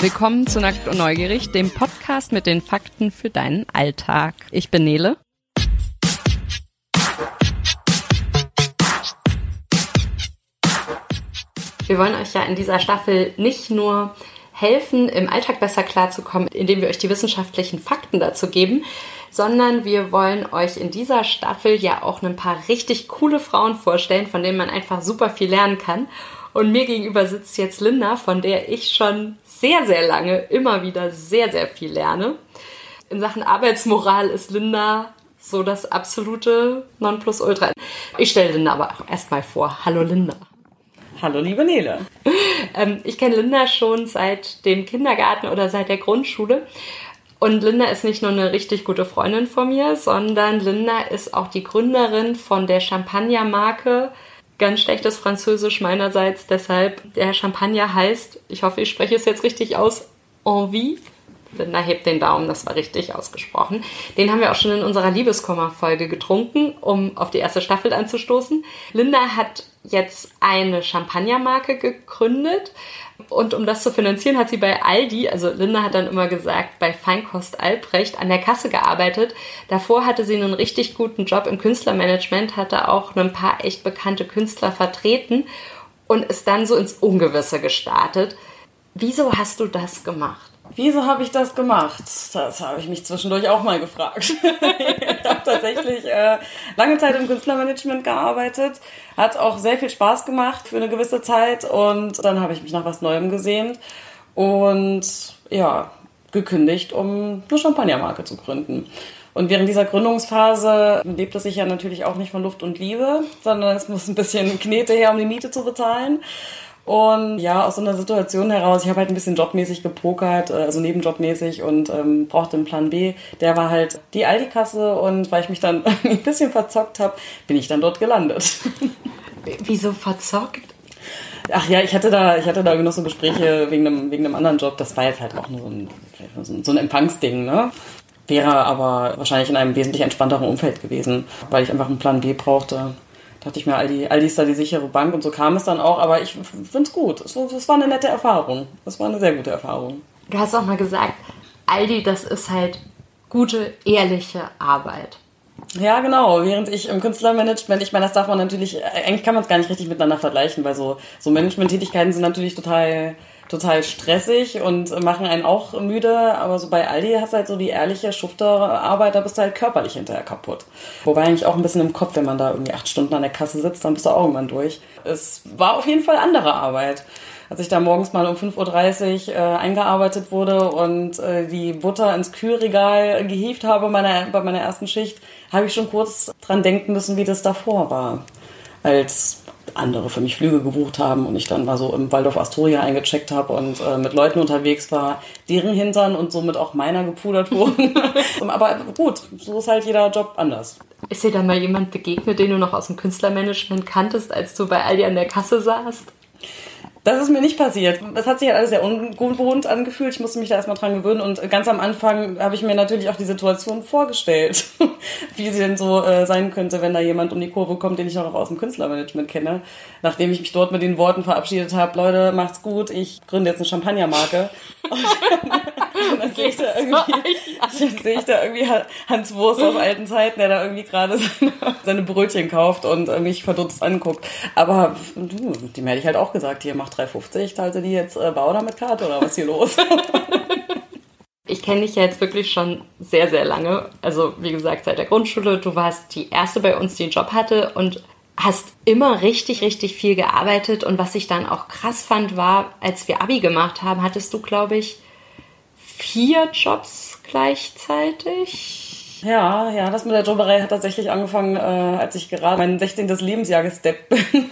Willkommen zu Nackt und Neugierig, dem Podcast mit den Fakten für deinen Alltag. Ich bin Nele. Wir wollen euch ja in dieser Staffel nicht nur helfen, im Alltag besser klarzukommen, indem wir euch die wissenschaftlichen Fakten dazu geben, sondern wir wollen euch in dieser Staffel ja auch ein paar richtig coole Frauen vorstellen, von denen man einfach super viel lernen kann. Und mir gegenüber sitzt jetzt Linda, von der ich schon sehr, sehr lange immer wieder sehr, sehr viel lerne. In Sachen Arbeitsmoral ist Linda so das absolute Nonplusultra. Ich stelle Linda aber auch erstmal vor. Hallo Linda. Hallo liebe Nele. Ähm, ich kenne Linda schon seit dem Kindergarten oder seit der Grundschule. Und Linda ist nicht nur eine richtig gute Freundin von mir, sondern Linda ist auch die Gründerin von der Champagnermarke ganz schlechtes Französisch meinerseits. Deshalb, der Champagner heißt, ich hoffe, ich spreche es jetzt richtig aus, Envie. Linda hebt den Daumen, das war richtig ausgesprochen. Den haben wir auch schon in unserer Liebeskummer-Folge getrunken, um auf die erste Staffel anzustoßen. Linda hat jetzt eine Champagnermarke gegründet und um das zu finanzieren, hat sie bei Aldi, also Linda hat dann immer gesagt, bei Feinkost Albrecht an der Kasse gearbeitet. Davor hatte sie einen richtig guten Job im Künstlermanagement, hatte auch ein paar echt bekannte Künstler vertreten und ist dann so ins Ungewisse gestartet. Wieso hast du das gemacht? Wieso habe ich das gemacht? Das habe ich mich zwischendurch auch mal gefragt. ich habe tatsächlich äh, lange Zeit im Künstlermanagement gearbeitet, hat auch sehr viel Spaß gemacht für eine gewisse Zeit und dann habe ich mich nach was Neuem gesehnt und ja, gekündigt, um eine Champagnermarke zu gründen. Und während dieser Gründungsphase lebt es sich ja natürlich auch nicht von Luft und Liebe, sondern es muss ein bisschen Knete her, um die Miete zu bezahlen. Und ja, aus so einer Situation heraus, ich habe halt ein bisschen jobmäßig gepokert, äh, also nebenjobmäßig und ähm, brauchte einen Plan B. Der war halt die Aldi-Kasse und weil ich mich dann ein bisschen verzockt habe, bin ich dann dort gelandet. Wieso verzockt? Ach ja, ich hatte da, ich hatte da noch so Gespräche wegen einem, wegen einem anderen Job. Das war jetzt halt auch nur so ein, so ein Empfangsding, ne? Wäre aber wahrscheinlich in einem wesentlich entspannteren Umfeld gewesen, weil ich einfach einen Plan B brauchte dachte ich mir, Aldi, Aldi ist da die sichere Bank und so kam es dann auch, aber ich finde es gut. Es, es war eine nette Erfahrung. Es war eine sehr gute Erfahrung. Du hast auch mal gesagt, Aldi, das ist halt gute, ehrliche Arbeit. Ja, genau. Während ich im Künstlermanagement, ich meine, das darf man natürlich, eigentlich kann man es gar nicht richtig miteinander vergleichen, weil so, so Management-Tätigkeiten sind natürlich total total stressig und machen einen auch müde, aber so bei Aldi hast du halt so die ehrliche Schufterarbeit, da bist du halt körperlich hinterher kaputt. Wobei eigentlich auch ein bisschen im Kopf, wenn man da irgendwie acht Stunden an der Kasse sitzt, dann bist du auch irgendwann durch. Es war auf jeden Fall andere Arbeit. Als ich da morgens mal um 5.30 Uhr äh, eingearbeitet wurde und äh, die Butter ins Kühlregal gehievt habe meiner, bei meiner ersten Schicht, habe ich schon kurz dran denken müssen, wie das davor war. Als andere für mich Flüge gebucht haben und ich dann mal so im Waldorf Astoria eingecheckt habe und äh, mit Leuten unterwegs war, deren Hintern und somit auch meiner gepudert wurden. Aber gut, so ist halt jeder Job anders. Ist dir dann mal jemand begegnet, den du noch aus dem Künstlermanagement kanntest, als du bei Aldi an der Kasse saßt? Das ist mir nicht passiert. Das hat sich halt alles sehr ungewohnt angefühlt. Ich musste mich da erstmal dran gewöhnen und ganz am Anfang habe ich mir natürlich auch die Situation vorgestellt, wie sie denn so äh, sein könnte, wenn da jemand um die Kurve kommt, den ich auch aus dem Künstlermanagement kenne. Nachdem ich mich dort mit den Worten verabschiedet habe, Leute, macht's gut, ich gründe jetzt eine Champagnermarke. Und dann, sehe ich da irgendwie, sehe ich da irgendwie Hans Wurst aus alten Zeiten, der da irgendwie gerade seine, seine Brötchen kauft und mich verdutzt anguckt. Aber du, dem hätte ich halt auch gesagt, hier macht 3,50, zahlt sie die jetzt äh, Bar oder mit Karte oder was hier los? ich kenne dich ja jetzt wirklich schon sehr, sehr lange. Also wie gesagt, seit der Grundschule. Du warst die erste bei uns, die einen Job hatte und hast immer richtig, richtig viel gearbeitet. Und was ich dann auch krass fand, war, als wir Abi gemacht haben, hattest du, glaube ich, vier Jobs gleichzeitig. Ja, ja, das mit der Jobberei hat tatsächlich angefangen, äh, als ich gerade mein 16. Lebensjahr gesteppt bin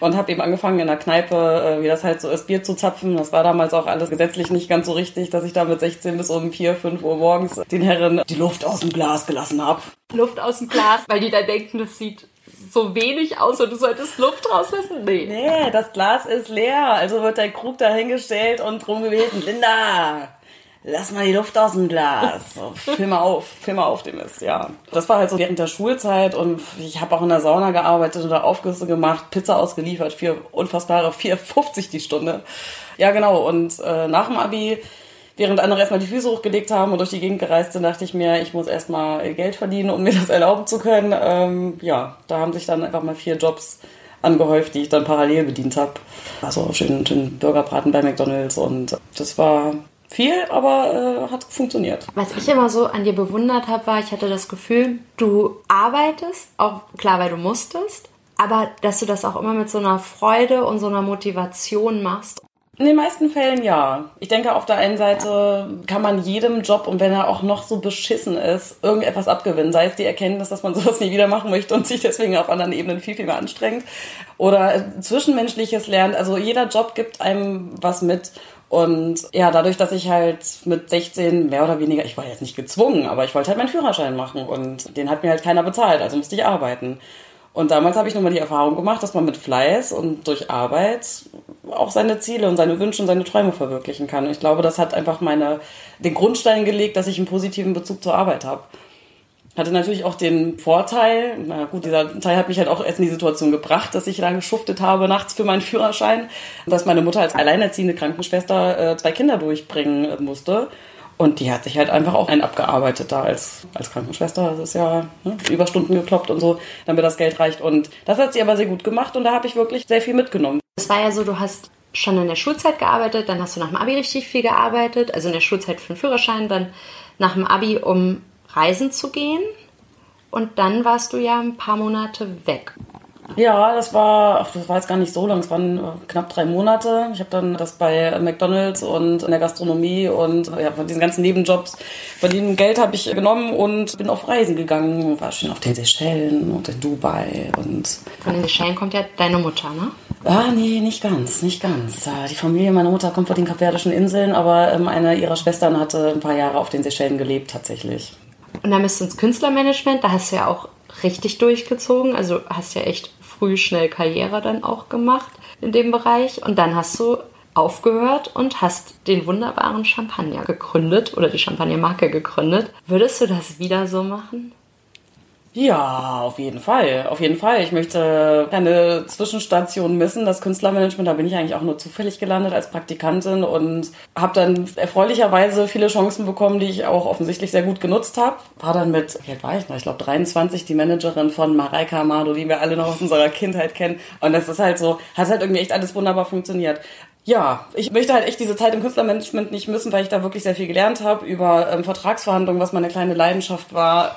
und habe eben angefangen in der Kneipe, äh, wie das halt so ist, Bier zu zapfen. Das war damals auch alles gesetzlich nicht ganz so richtig, dass ich da mit 16 bis um 4, 5 Uhr morgens den Herren die Luft aus dem Glas gelassen habe. Luft aus dem Glas, weil die da denken, das sieht so wenig aus und du solltest Luft rauslassen? Nee. Nee, das Glas ist leer. Also wird der Krug dahingestellt und drum gebeten, Linda, lass mal die Luft aus dem Glas. So, film mal auf, film mal auf dem ist, ja. Das war halt so während der Schulzeit und ich habe auch in der Sauna gearbeitet oder Aufgüsse gemacht, Pizza ausgeliefert für unfassbare 4,50 die Stunde. Ja, genau. Und äh, nach dem Abi während andere erstmal die Füße hochgelegt haben und durch die Gegend gereist sind, dachte ich mir, ich muss erstmal Geld verdienen, um mir das erlauben zu können. Ähm, ja, da haben sich dann einfach mal vier Jobs angehäuft, die ich dann parallel bedient habe. Also schön, schön Burgerbraten bei McDonalds und das war viel, aber äh, hat funktioniert. Was ich immer so an dir bewundert habe, war, ich hatte das Gefühl, du arbeitest, auch klar, weil du musstest, aber dass du das auch immer mit so einer Freude und so einer Motivation machst. In den meisten Fällen ja. Ich denke, auf der einen Seite kann man jedem Job, und wenn er auch noch so beschissen ist, irgendetwas abgewinnen. Sei es die Erkenntnis, dass man sowas nie wieder machen möchte und sich deswegen auf anderen Ebenen viel, viel mehr anstrengt. Oder Zwischenmenschliches lernt. Also jeder Job gibt einem was mit. Und ja, dadurch, dass ich halt mit 16 mehr oder weniger, ich war jetzt nicht gezwungen, aber ich wollte halt meinen Führerschein machen und den hat mir halt keiner bezahlt, also musste ich arbeiten. Und damals habe ich nochmal die Erfahrung gemacht, dass man mit Fleiß und durch Arbeit auch seine Ziele und seine Wünsche und seine Träume verwirklichen kann. Und ich glaube, das hat einfach meine, den Grundstein gelegt, dass ich einen positiven Bezug zur Arbeit habe. Hatte natürlich auch den Vorteil, na gut, dieser Teil hat mich halt auch erst in die Situation gebracht, dass ich da geschuftet habe nachts für meinen Führerschein, dass meine Mutter als alleinerziehende Krankenschwester äh, zwei Kinder durchbringen musste. Und die hat sich halt einfach auch ein abgearbeitet da als, als Krankenschwester. Das ist ja ne, Überstunden gekloppt und so, damit das Geld reicht. Und das hat sie aber sehr gut gemacht und da habe ich wirklich sehr viel mitgenommen. Es war ja so, du hast schon in der Schulzeit gearbeitet, dann hast du nach dem Abi richtig viel gearbeitet, also in der Schulzeit für den Führerschein, dann nach dem Abi, um reisen zu gehen. Und dann warst du ja ein paar Monate weg. Ja, das war, ach, das war jetzt gar nicht so lang, es waren äh, knapp drei Monate. Ich habe dann das bei McDonalds und in der Gastronomie und ja, von diesen ganzen Nebenjobs verdienen Geld habe ich genommen und bin auf Reisen gegangen. War schon auf den Seychellen und in Dubai und. Von den Seychellen kommt ja deine Mutter, ne? Ah, nee, nicht ganz, nicht ganz. Die Familie meiner Mutter kommt von den Kapverdischen Inseln, aber ähm, eine ihrer Schwestern hatte ein paar Jahre auf den Seychellen gelebt, tatsächlich. Und dann bist du ins Künstlermanagement, da hast du ja auch richtig durchgezogen. Also hast ja echt früh schnell Karriere dann auch gemacht in dem Bereich. Und dann hast du aufgehört und hast den wunderbaren Champagner gegründet oder die Champagnermarke gegründet. Würdest du das wieder so machen? Ja, auf jeden Fall. Auf jeden Fall. Ich möchte keine Zwischenstation missen. Das Künstlermanagement, da bin ich eigentlich auch nur zufällig gelandet als Praktikantin und habe dann erfreulicherweise viele Chancen bekommen, die ich auch offensichtlich sehr gut genutzt habe. War dann mit, wie alt war ich noch? Ich glaube 23, die Managerin von Mareika Amado, die wir alle noch aus unserer Kindheit kennen. Und das ist halt so, hat halt irgendwie echt alles wunderbar funktioniert ja, ich möchte halt echt diese Zeit im Künstlermanagement nicht missen, weil ich da wirklich sehr viel gelernt habe über ähm, Vertragsverhandlungen, was meine kleine Leidenschaft war,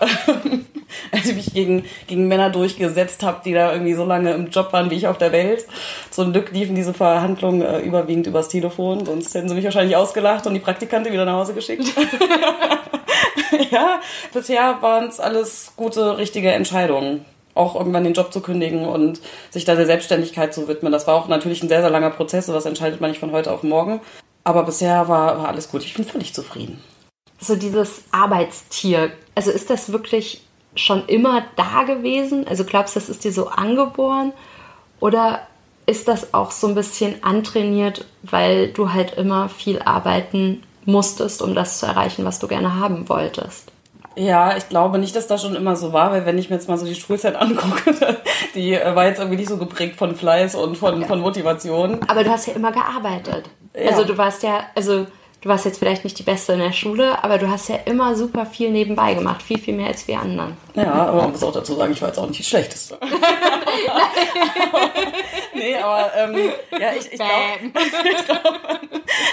als ich mich gegen, gegen Männer durchgesetzt habe, die da irgendwie so lange im Job waren wie ich auf der Welt. Zum Glück liefen diese Verhandlungen äh, überwiegend übers Telefon, sonst hätten sie mich wahrscheinlich ausgelacht und die Praktikante wieder nach Hause geschickt. ja, bisher waren es alles gute, richtige Entscheidungen auch irgendwann den Job zu kündigen und sich da der Selbstständigkeit zu widmen. Das war auch natürlich ein sehr, sehr langer Prozess, sowas entscheidet man nicht von heute auf morgen. Aber bisher war, war alles gut. Ich bin völlig zufrieden. So dieses Arbeitstier, also ist das wirklich schon immer da gewesen? Also glaubst du, das ist dir so angeboren? Oder ist das auch so ein bisschen antrainiert, weil du halt immer viel arbeiten musstest, um das zu erreichen, was du gerne haben wolltest? Ja, ich glaube nicht, dass das schon immer so war, weil wenn ich mir jetzt mal so die Schulzeit angucke, die äh, war jetzt irgendwie nicht so geprägt von Fleiß und von, von Motivation. Aber du hast ja immer gearbeitet. Ja. Also du warst ja, also du warst jetzt vielleicht nicht die Beste in der Schule, aber du hast ja immer super viel nebenbei gemacht, viel, viel mehr als wir anderen. Ja, aber man muss auch dazu sagen, ich war jetzt auch nicht die Schlechteste. nee, aber ähm, ja, ich, ich glaube,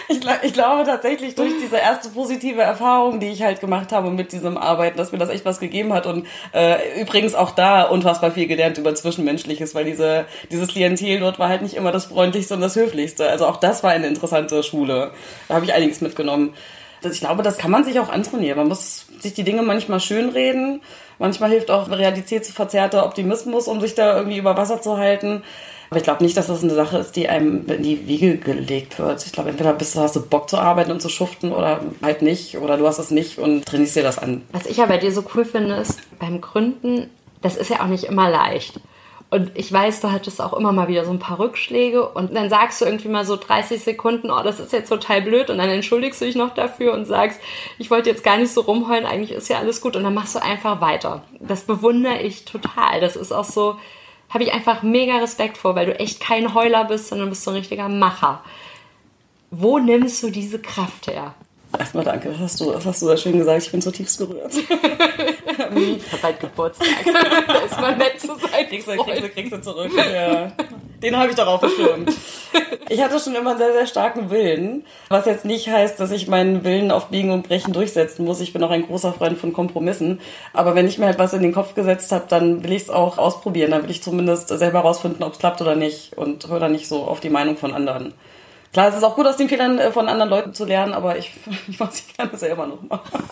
ich, glaub, ich glaube tatsächlich durch diese erste positive Erfahrung, die ich halt gemacht habe mit diesem Arbeiten, dass mir das echt was gegeben hat und äh, übrigens auch da unfassbar viel gelernt über Zwischenmenschliches, weil diese, dieses Klientel dort war halt nicht immer das Freundlichste und das Höflichste. Also auch das war eine interessante Schule. Da habe ich einiges mitgenommen. Ich glaube, das kann man sich auch antrainieren. Man muss sich die Dinge manchmal schönreden. Manchmal hilft auch realitätsverzerrter Optimismus, um sich da irgendwie über Wasser zu halten. Aber ich glaube nicht, dass das eine Sache ist, die einem in die Wiege gelegt wird. Ich glaube, entweder bist du, hast du Bock zu arbeiten und zu schuften oder halt nicht. Oder du hast es nicht und trainierst dir das an. Was ich ja bei dir so cool finde, ist beim Gründen, das ist ja auch nicht immer leicht. Und ich weiß, du hattest auch immer mal wieder so ein paar Rückschläge und dann sagst du irgendwie mal so 30 Sekunden, oh, das ist jetzt total blöd und dann entschuldigst du dich noch dafür und sagst, ich wollte jetzt gar nicht so rumheulen, eigentlich ist ja alles gut und dann machst du einfach weiter. Das bewundere ich total. Das ist auch so, habe ich einfach mega Respekt vor, weil du echt kein Heuler bist, sondern bist so ein richtiger Macher. Wo nimmst du diese Kraft her? Erstmal danke, das hast du, das hast du sehr schön gesagt. Ich bin zutiefst gerührt. ich habe bald Geburtstag. da ist mal nett zu sein. Kriegst du, kriegst du, kriegst du zurück. Ja. Den habe ich doch aufgeschirmt. Ich hatte schon immer einen sehr, sehr starken Willen. Was jetzt nicht heißt, dass ich meinen Willen auf Biegen und Brechen durchsetzen muss. Ich bin auch ein großer Freund von Kompromissen. Aber wenn ich mir halt was in den Kopf gesetzt habe, dann will ich es auch ausprobieren. Dann will ich zumindest selber rausfinden, ob es klappt oder nicht. Und höre dann nicht so auf die Meinung von anderen. Klar, es ist auch gut, aus den Fehlern äh, von anderen Leuten zu lernen, aber ich, ich muss sie gerne selber noch machen.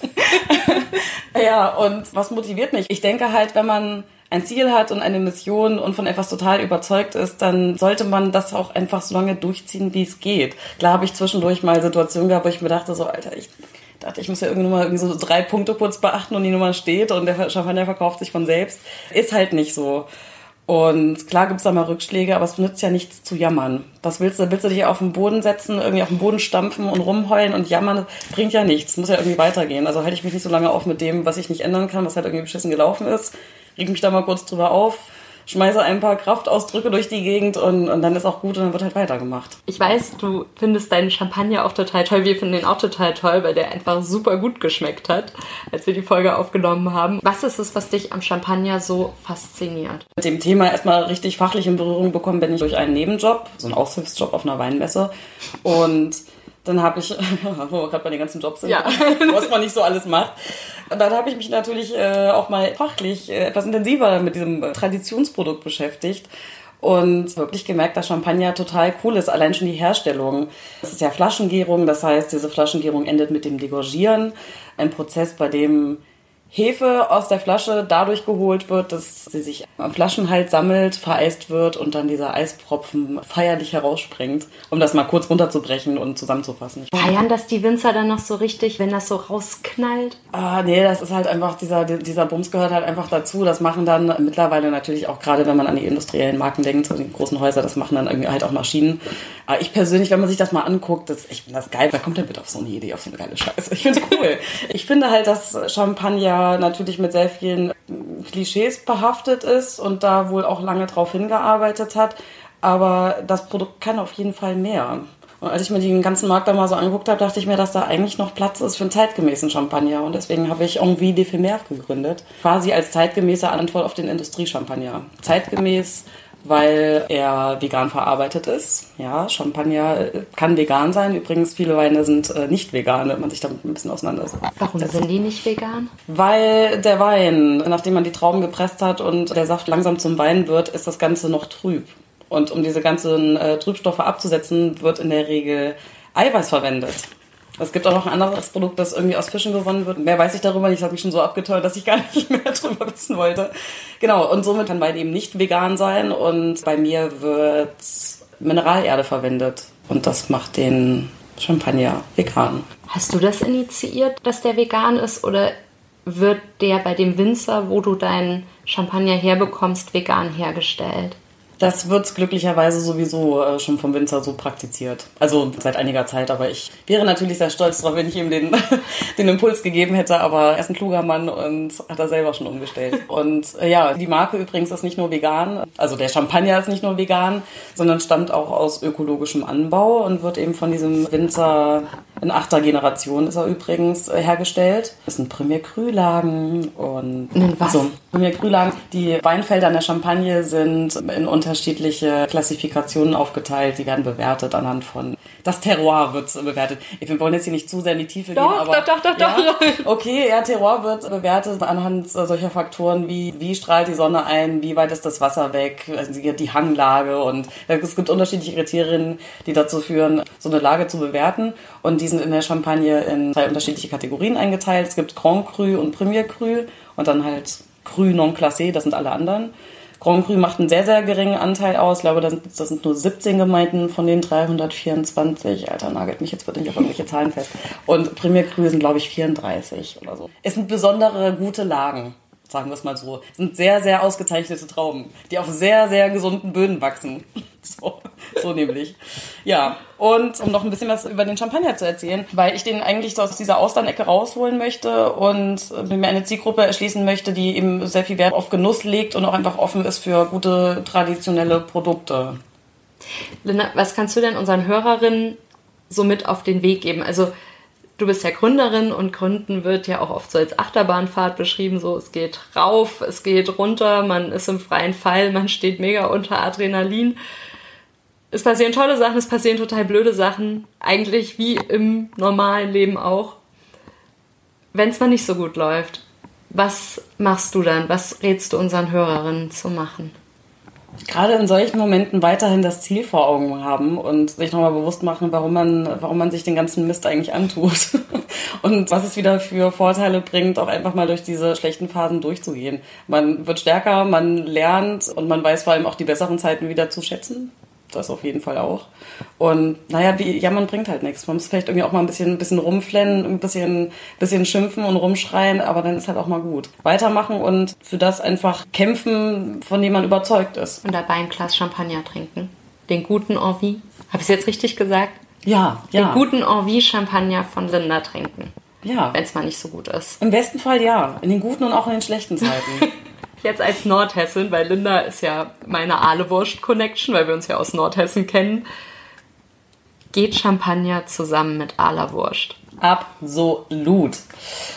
ja, und was motiviert mich? Ich denke halt, wenn man ein Ziel hat und eine Mission und von etwas total überzeugt ist, dann sollte man das auch einfach so lange durchziehen, wie es geht. Klar habe ich zwischendurch mal Situationen gehabt, wo ich mir dachte, so, Alter, ich dachte, ich muss ja irgendwie mal irgendwie so drei Punkte kurz beachten und die Nummer steht und der Champagner verkauft sich von selbst. Ist halt nicht so. Und klar gibt's da mal Rückschläge, aber es nützt ja nichts zu jammern. Was willst du? Willst du dich auf den Boden setzen, irgendwie auf den Boden stampfen und rumheulen und jammern? Bringt ja nichts. Muss ja irgendwie weitergehen. Also halte ich mich nicht so lange auf mit dem, was ich nicht ändern kann, was halt irgendwie beschissen gelaufen ist. Reg mich da mal kurz drüber auf, schmeiße ein paar Kraftausdrücke durch die Gegend und, und dann ist auch gut und dann wird halt weitergemacht. Ich weiß, du findest deinen Champagner auch total toll. Wir finden den auch total toll, weil der einfach super gut geschmeckt hat, als wir die Folge aufgenommen haben. Was ist es, was dich am Champagner so fasziniert? Mit dem Thema erstmal richtig fachlich in Berührung bekommen bin ich durch einen Nebenjob, so einen Aushilfsjob auf einer Weinmesse und dann habe ich, wo wir gerade bei den ganzen Jobs sind, ja. was man nicht so alles macht. Und dann habe ich mich natürlich äh, auch mal fachlich äh, etwas intensiver mit diesem Traditionsprodukt beschäftigt und wirklich gemerkt, dass Champagner total cool ist, allein schon die Herstellung. Das ist ja Flaschengärung, das heißt, diese Flaschengärung endet mit dem Degorgieren, ein Prozess, bei dem Hefe aus der Flasche dadurch geholt wird, dass sie sich am Flaschenhals sammelt, vereist wird und dann dieser Eispropfen feierlich herausspringt, um das mal kurz runterzubrechen und zusammenzufassen. Feiern das die Winzer dann noch so richtig, wenn das so rausknallt? Ah, nee, das ist halt einfach, dieser, dieser Bums gehört halt einfach dazu. Das machen dann mittlerweile natürlich auch gerade, wenn man an die industriellen Marken denkt, so die großen Häuser, das machen dann irgendwie halt auch Maschinen. Aber ich persönlich, wenn man sich das mal anguckt, das, ich finde das geil. Wer kommt denn bitte auf so eine Idee, auf so eine geile Scheiße? Ich finde es cool. ich finde halt, dass Champagner natürlich mit sehr vielen Klischees behaftet ist und da wohl auch lange drauf hingearbeitet hat. Aber das Produkt kann auf jeden Fall mehr. Und als ich mir den ganzen Markt da mal so angeguckt habe, dachte ich mir, dass da eigentlich noch Platz ist für einen zeitgemäßen Champagner. Und deswegen habe ich Envie d'Ephémère gegründet. Quasi als zeitgemäße Antwort auf den Industriechampagner. Zeitgemäß weil er vegan verarbeitet ist. Ja, Champagner äh, kann vegan sein. Übrigens, viele Weine sind äh, nicht vegan, wenn man sich damit ein bisschen auseinandersetzt. Warum sind die nicht vegan? Weil der Wein, nachdem man die Trauben gepresst hat und der Saft langsam zum Wein wird, ist das Ganze noch trüb. Und um diese ganzen äh, Trübstoffe abzusetzen, wird in der Regel Eiweiß verwendet. Es gibt auch noch ein anderes Produkt, das irgendwie aus Fischen gewonnen wird. Mehr weiß ich darüber nicht. Ich habe mich schon so abgeteuert, dass ich gar nicht mehr darüber wissen wollte. Genau, und somit kann Wein eben nicht vegan sein. Und bei mir wird Mineralerde verwendet. Und das macht den Champagner vegan. Hast du das initiiert, dass der vegan ist? Oder wird der bei dem Winzer, wo du deinen Champagner herbekommst, vegan hergestellt? Das wird glücklicherweise sowieso äh, schon vom Winzer so praktiziert. Also seit einiger Zeit, aber ich wäre natürlich sehr stolz darauf, wenn ich ihm den, den Impuls gegeben hätte, aber er ist ein kluger Mann und hat er selber schon umgestellt. Und äh, ja, die Marke übrigens ist nicht nur vegan, also der Champagner ist nicht nur vegan, sondern stammt auch aus ökologischem Anbau und wird eben von diesem Winzer in achter Generation ist er übrigens äh, hergestellt. Das sind Premier Cru-Lagen und Was? Also, Premier Cru-Lagen. Die Weinfelder in der Champagne sind in unter unterschiedliche Klassifikationen aufgeteilt. Die werden bewertet anhand von. Das Terroir wird bewertet. Wir wollen jetzt hier nicht zu sehr in die Tiefe doch, gehen, aber. Doch, doch, doch, ja, doch. Okay, ja, Terroir wird bewertet anhand solcher Faktoren wie, wie strahlt die Sonne ein, wie weit ist das Wasser weg, also die Hanglage und es gibt unterschiedliche Kriterien, die dazu führen, so eine Lage zu bewerten. Und die sind in der Champagne in drei unterschiedliche Kategorien eingeteilt. Es gibt Grand Cru und Premier Cru und dann halt Cru non classé, das sind alle anderen. Grand Cru macht einen sehr, sehr geringen Anteil aus. Ich glaube, das sind, das sind nur 17 Gemeinden von den 324. Alter, nagelt mich jetzt bitte nicht auf irgendwelche Zahlen fest. Und Premier Cru sind, glaube ich, 34 oder so. Es sind besondere gute Lagen. Sagen wir es mal so. Sind sehr, sehr ausgezeichnete Trauben, die auf sehr, sehr gesunden Böden wachsen. So, so nämlich. Ja, und um noch ein bisschen was über den Champagner zu erzählen, weil ich den eigentlich so aus dieser Austernecke rausholen möchte und mir eine Zielgruppe erschließen möchte, die eben sehr viel Wert auf Genuss legt und auch einfach offen ist für gute traditionelle Produkte. Linda, was kannst du denn unseren Hörerinnen so mit auf den Weg geben? Also du bist ja Gründerin und Gründen wird ja auch oft so als Achterbahnfahrt beschrieben. So, es geht rauf, es geht runter, man ist im freien Fall, man steht mega unter Adrenalin. Es passieren tolle Sachen, es passieren total blöde Sachen. Eigentlich wie im normalen Leben auch. Wenn es mal nicht so gut läuft, was machst du dann? Was rätst du unseren Hörerinnen zu machen? Gerade in solchen Momenten weiterhin das Ziel vor Augen haben und sich nochmal bewusst machen, warum man, warum man sich den ganzen Mist eigentlich antut und was es wieder für Vorteile bringt, auch einfach mal durch diese schlechten Phasen durchzugehen. Man wird stärker, man lernt und man weiß vor allem auch die besseren Zeiten wieder zu schätzen das auf jeden Fall auch. Und naja, wie, ja, man bringt halt nichts. Man muss vielleicht irgendwie auch mal ein bisschen, ein bisschen rumflennen, ein bisschen, bisschen schimpfen und rumschreien, aber dann ist halt auch mal gut. Weitermachen und für das einfach kämpfen, von dem man überzeugt ist. Und dabei ein Glas Champagner trinken. Den guten Envie. Habe ich es jetzt richtig gesagt? Ja, ja. Den guten Envie-Champagner von Linda trinken. Ja. Wenn es mal nicht so gut ist. Im besten Fall ja. In den guten und auch in den schlechten Zeiten. jetzt als Nordhessin, weil Linda ist ja meine Ahlewurst-Connection, weil wir uns ja aus Nordhessen kennen, geht Champagner zusammen mit Ahlerwurst. Absolut.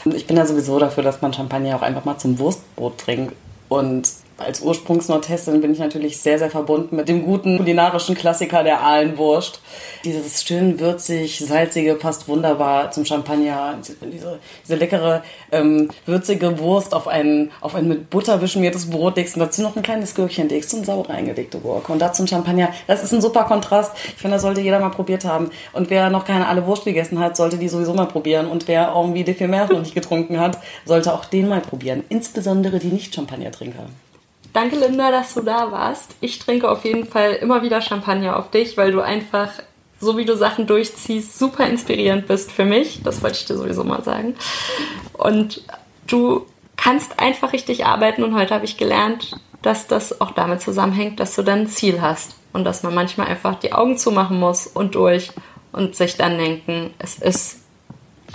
Ich bin ja sowieso dafür, dass man Champagner auch einfach mal zum Wurstbrot trinkt. Und als Ursprungsnordhessin bin ich natürlich sehr, sehr verbunden mit dem guten kulinarischen Klassiker der Ahlenwurst. Dieses schön würzig, salzige passt wunderbar zum Champagner. Diese, diese leckere, ähm, würzige Wurst auf ein, auf ein mit Butter beschmiertes Brot legst und dazu noch ein kleines Gürkchen legst und sauer eingelegte Gurke und dazu ein Champagner. Das ist ein super Kontrast. Ich finde, das sollte jeder mal probiert haben. Und wer noch keine Ahle Wurst gegessen hat, sollte die sowieso mal probieren. Und wer irgendwie De Mer noch nicht getrunken hat, sollte auch den mal probieren. Insbesondere die Nicht-Champagner-Trinker. Danke, Linda, dass du da warst. Ich trinke auf jeden Fall immer wieder Champagner auf dich, weil du einfach, so wie du Sachen durchziehst, super inspirierend bist für mich. Das wollte ich dir sowieso mal sagen. Und du kannst einfach richtig arbeiten und heute habe ich gelernt, dass das auch damit zusammenhängt, dass du dann ein Ziel hast und dass man manchmal einfach die Augen zumachen muss und durch und sich dann denken, es ist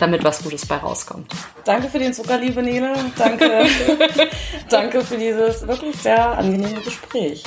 damit was Gutes bei rauskommt. Danke für den Zucker, liebe Nele. Danke, danke für dieses wirklich sehr angenehme Gespräch.